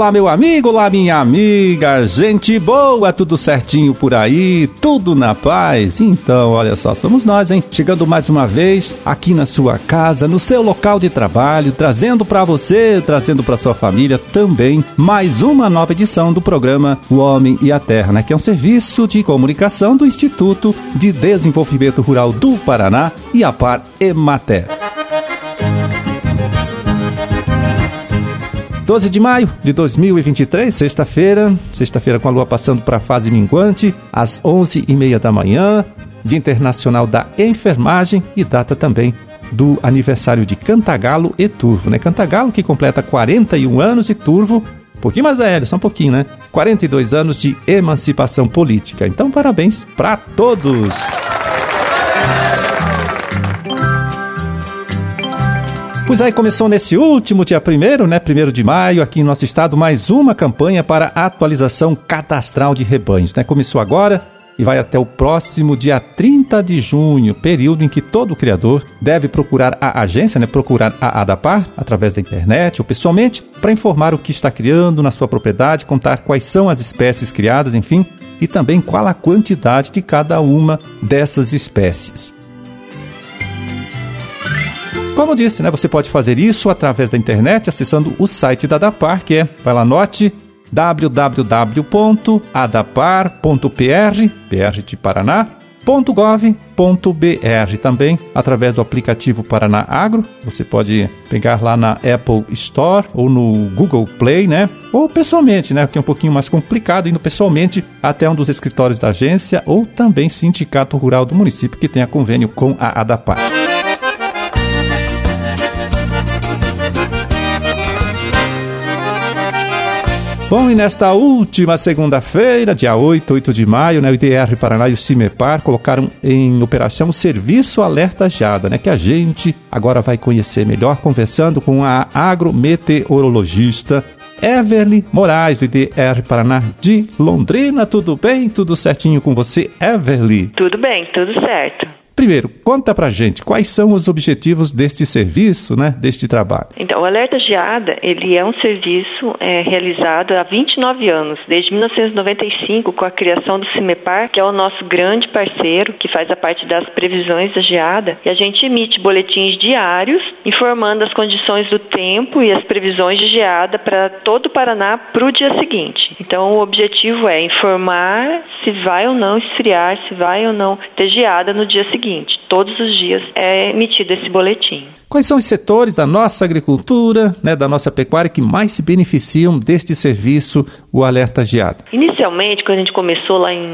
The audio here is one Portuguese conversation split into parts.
Olá, meu amigo, olá, minha amiga, gente boa, tudo certinho por aí, tudo na paz? Então, olha só, somos nós, hein? Chegando mais uma vez aqui na sua casa, no seu local de trabalho, trazendo para você, trazendo para sua família também mais uma nova edição do programa O Homem e a Terra, né? Que é um serviço de comunicação do Instituto de Desenvolvimento Rural do Paraná e a Par Emater. 12 de maio de 2023, sexta-feira, sexta-feira com a lua passando para a fase minguante, às 11h30 da manhã, Dia Internacional da Enfermagem e data também do aniversário de Cantagalo e Turvo, né? Cantagalo que completa 41 anos e Turvo, um pouquinho mais velho, só um pouquinho, né? 42 anos de emancipação política. Então, parabéns para todos! Pois aí começou nesse último dia primeiro, né, primeiro de maio, aqui em nosso estado, mais uma campanha para atualização cadastral de rebanhos, né? Começou agora e vai até o próximo dia 30 de junho, período em que todo criador deve procurar a agência, né, procurar a ADAPAR através da internet ou pessoalmente para informar o que está criando na sua propriedade, contar quais são as espécies criadas, enfim, e também qual a quantidade de cada uma dessas espécies. Como disse, né, você pode fazer isso através da internet acessando o site da ADAPAR, que é, vai lá, note www.adapar.pr, PR de Paraná, .gov.br também através do aplicativo Paraná Agro. Você pode pegar lá na Apple Store ou no Google Play, né? Ou pessoalmente, né? Que é um pouquinho mais complicado indo pessoalmente até um dos escritórios da agência ou também sindicato rural do município que tenha convênio com a ADAPAR. Bom, e nesta última segunda-feira, dia 8, 8 de maio, né, o IDR Paraná e o CIMEPAR colocaram em operação o Serviço Alerta Jada, né, que a gente agora vai conhecer melhor conversando com a agrometeorologista Everly Moraes, do IDR Paraná de Londrina. Tudo bem? Tudo certinho com você, Everly? Tudo bem, tudo certo. Primeiro, conta pra gente quais são os objetivos deste serviço, né, deste trabalho. Então, o Alerta Geada, ele é um serviço é, realizado há 29 anos, desde 1995, com a criação do CIMEPAR, que é o nosso grande parceiro, que faz a parte das previsões da geada, e a gente emite boletins diários informando as condições do tempo e as previsões de geada para todo o Paraná para o dia seguinte. Então, o objetivo é informar se vai ou não esfriar, se vai ou não ter geada no dia seguinte seguinte: todos os dias é emitido esse boletim. Quais são os setores da nossa agricultura, né, da nossa pecuária, que mais se beneficiam deste serviço, o Alerta Geada? Inicialmente, quando a gente começou lá em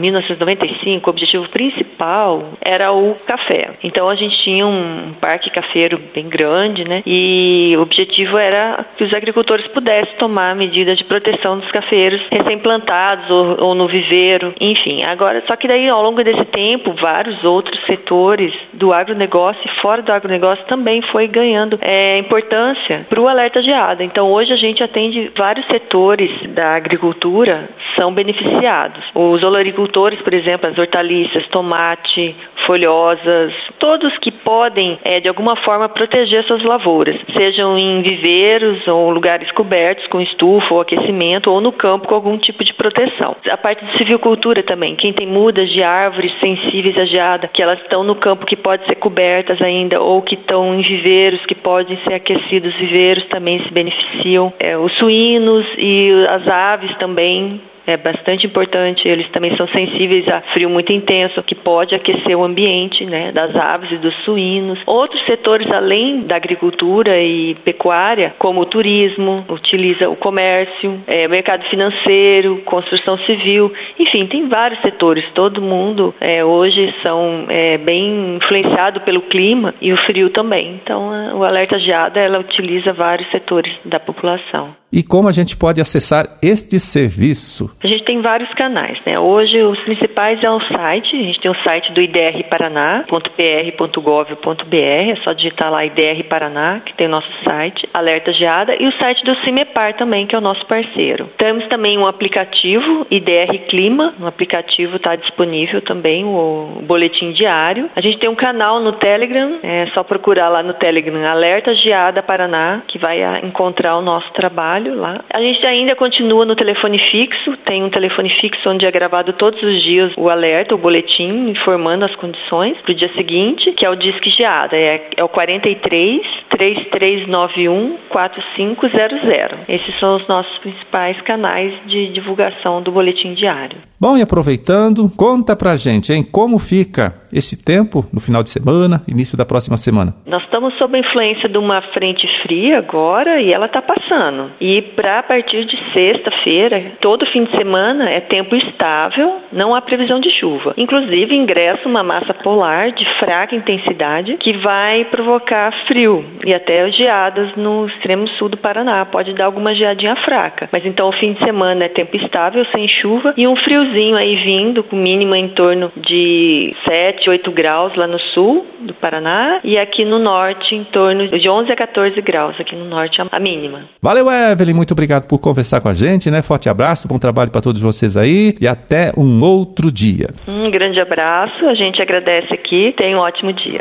1995, o objetivo principal era o café. Então a gente tinha um parque cafeiro bem grande, né? E o objetivo era que os agricultores pudessem tomar medidas de proteção dos cafeiros recém-plantados ou, ou no viveiro, enfim. Agora, só que daí ao longo desse tempo, vários outros setores do agronegócio e fora do agronegócio também foi ganhando é, importância para o alerta geada. Então hoje a gente atende vários setores da agricultura são beneficiados. Os oloricultores, por exemplo, as hortaliças, tomate, folhosas, todos que podem é, de alguma forma proteger suas lavouras, sejam em viveiros ou lugares cobertos com estufa ou aquecimento ou no campo com algum tipo de proteção. A parte de civicultura também, quem tem mudas de árvores sensíveis à geada, que elas estão no campo que pode ser cobertas ainda ou que estão em viveiros que podem ser aquecidos, viveiros também se beneficiam. É, os suínos e as aves também é bastante importante. Eles também são sensíveis a frio muito intenso, que pode aquecer o ambiente né, das aves e dos suínos. Outros setores, além da agricultura e pecuária, como o turismo, utiliza o comércio, é, mercado financeiro, construção civil, enfim, tem vários setores. Todo mundo é, hoje são é, bem influenciado pelo clima e o frio também. Então, o alerta geada ela utiliza vários setores da população. E como a gente pode acessar este serviço? A gente tem vários canais, né? Hoje os principais é o site, a gente tem o site do IDR Paraná.pr.gov.br, é só digitar lá IDR Paraná, que tem o nosso site, Alerta Geada, e o site do CIMEPAR também, que é o nosso parceiro. Temos também um aplicativo, IDR Clima, no aplicativo está disponível também o boletim diário. A gente tem um canal no Telegram, é só procurar lá no Telegram Alerta Geada Paraná, que vai encontrar o nosso trabalho lá. A gente ainda continua no telefone fixo, tem um telefone fixo onde é gravado todos os dias o alerta, o boletim, informando as condições para o dia seguinte, que é o Disque Geada, é, é o 43 3391 4500. Esses são os nossos principais canais de divulgação do boletim diário. Bom, e aproveitando, conta pra gente, hein, como fica esse tempo no final de semana, início da próxima semana? Nós estamos sob a influência de uma frente fria agora e ela está passando. E para partir de sexta-feira, todo fim de semana é tempo estável, não há previsão de chuva. Inclusive ingressa uma massa polar de fraca intensidade que vai provocar frio e até geadas no extremo sul do Paraná. Pode dar alguma geadinha fraca. Mas então o fim de semana é tempo estável, sem chuva e um frio friozinho aí vindo, com mínima em torno de 7, 8 graus lá no sul do Paraná e aqui no norte em torno de 11 a 14 graus, aqui no norte a mínima. Valeu, Evelyn, muito obrigado por conversar com a gente, né? Forte abraço, bom trabalho para todos vocês aí e até um outro dia. Um grande abraço, a gente agradece aqui, tenha um ótimo dia.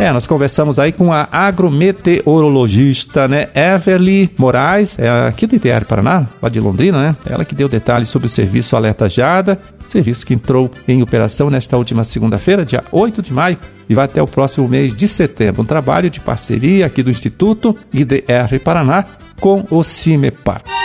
É, nós conversamos aí com a agrometeorologista, né, Everly Moraes, é aqui do ITR Paraná, lá de Londrina, né? Ela que deu detalhes sobre o serviço Alerta Jada, serviço que entrou em operação nesta última segunda-feira, dia 8 de maio, e vai até o próximo mês de setembro. Um trabalho de parceria aqui do Instituto IDR Paraná com o CIMEPAR.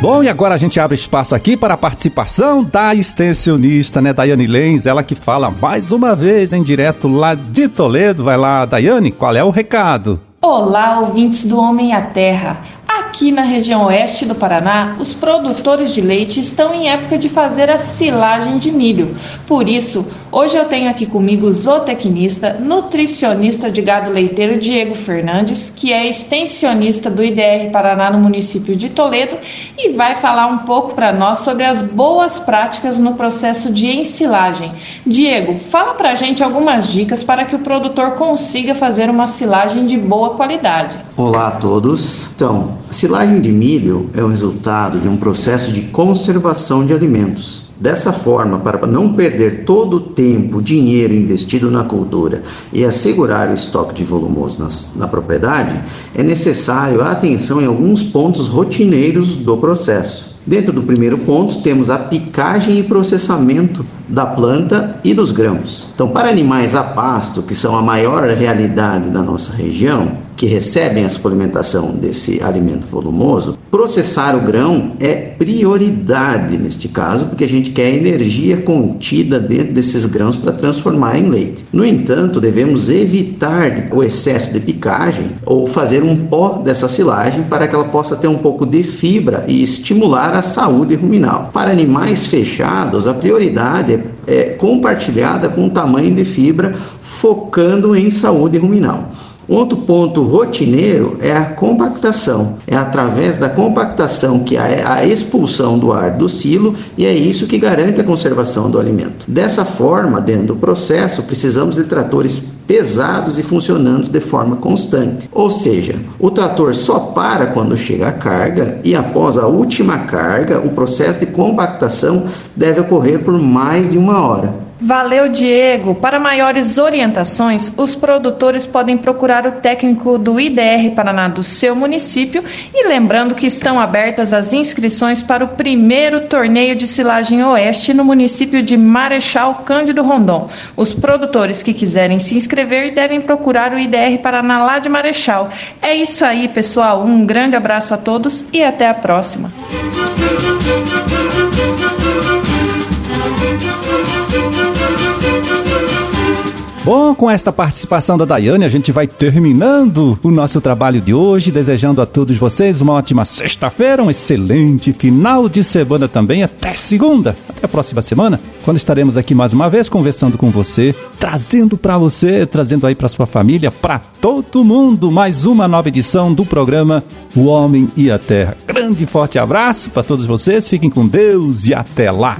Bom, e agora a gente abre espaço aqui para a participação da extensionista, né, Daiane Lenz, ela que fala mais uma vez em direto lá de Toledo. Vai lá, Daiane, qual é o recado? Olá, ouvintes do Homem à Terra. Aqui na região oeste do Paraná, os produtores de leite estão em época de fazer a silagem de milho. Por isso, hoje eu tenho aqui comigo o zootecnista, nutricionista de gado leiteiro Diego Fernandes, que é extensionista do IDR Paraná no município de Toledo e vai falar um pouco para nós sobre as boas práticas no processo de ensilagem. Diego, fala para a gente algumas dicas para que o produtor consiga fazer uma silagem de boa qualidade. Olá a todos. Então, a silagem de milho é o resultado de um processo de conservação de alimentos. Dessa forma, para não perder todo o tempo, dinheiro investido na cultura e assegurar o estoque de volumoso na propriedade, é necessário a atenção em alguns pontos rotineiros do processo. Dentro do primeiro ponto, temos a picagem e processamento da planta e dos grãos. Então, para animais a pasto, que são a maior realidade da nossa região, que recebem a suplementação desse alimento volumoso, processar o grão é prioridade neste caso, porque a gente quer energia contida dentro desses grãos para transformar em leite. No entanto, devemos evitar o excesso de picagem ou fazer um pó dessa silagem para que ela possa ter um pouco de fibra e estimular a saúde ruminal. Para animais fechados, a prioridade é, é compartilhada com o tamanho de fibra, focando em saúde ruminal. Outro ponto rotineiro é a compactação. É através da compactação que há a expulsão do ar do silo e é isso que garante a conservação do alimento. Dessa forma, dentro do processo, precisamos de tratores pesados e funcionando de forma constante. Ou seja, o trator só para quando chega a carga e após a última carga, o processo de compactação deve ocorrer por mais de uma hora. Valeu, Diego! Para maiores orientações, os produtores podem procurar o técnico do IDR Paraná do seu município e lembrando que estão abertas as inscrições para o primeiro torneio de silagem oeste no município de Marechal Cândido Rondon. Os produtores que quiserem se inscrever devem procurar o IDR Paraná de Marechal. É isso aí, pessoal. Um grande abraço a todos e até a próxima. Bom, com esta participação da Daiane, a gente vai terminando o nosso trabalho de hoje, desejando a todos vocês uma ótima sexta-feira, um excelente final de semana também, até segunda, até a próxima semana, quando estaremos aqui mais uma vez conversando com você, trazendo para você, trazendo aí para sua família, para todo mundo, mais uma nova edição do programa O Homem e a Terra. Grande e forte abraço para todos vocês, fiquem com Deus e até lá.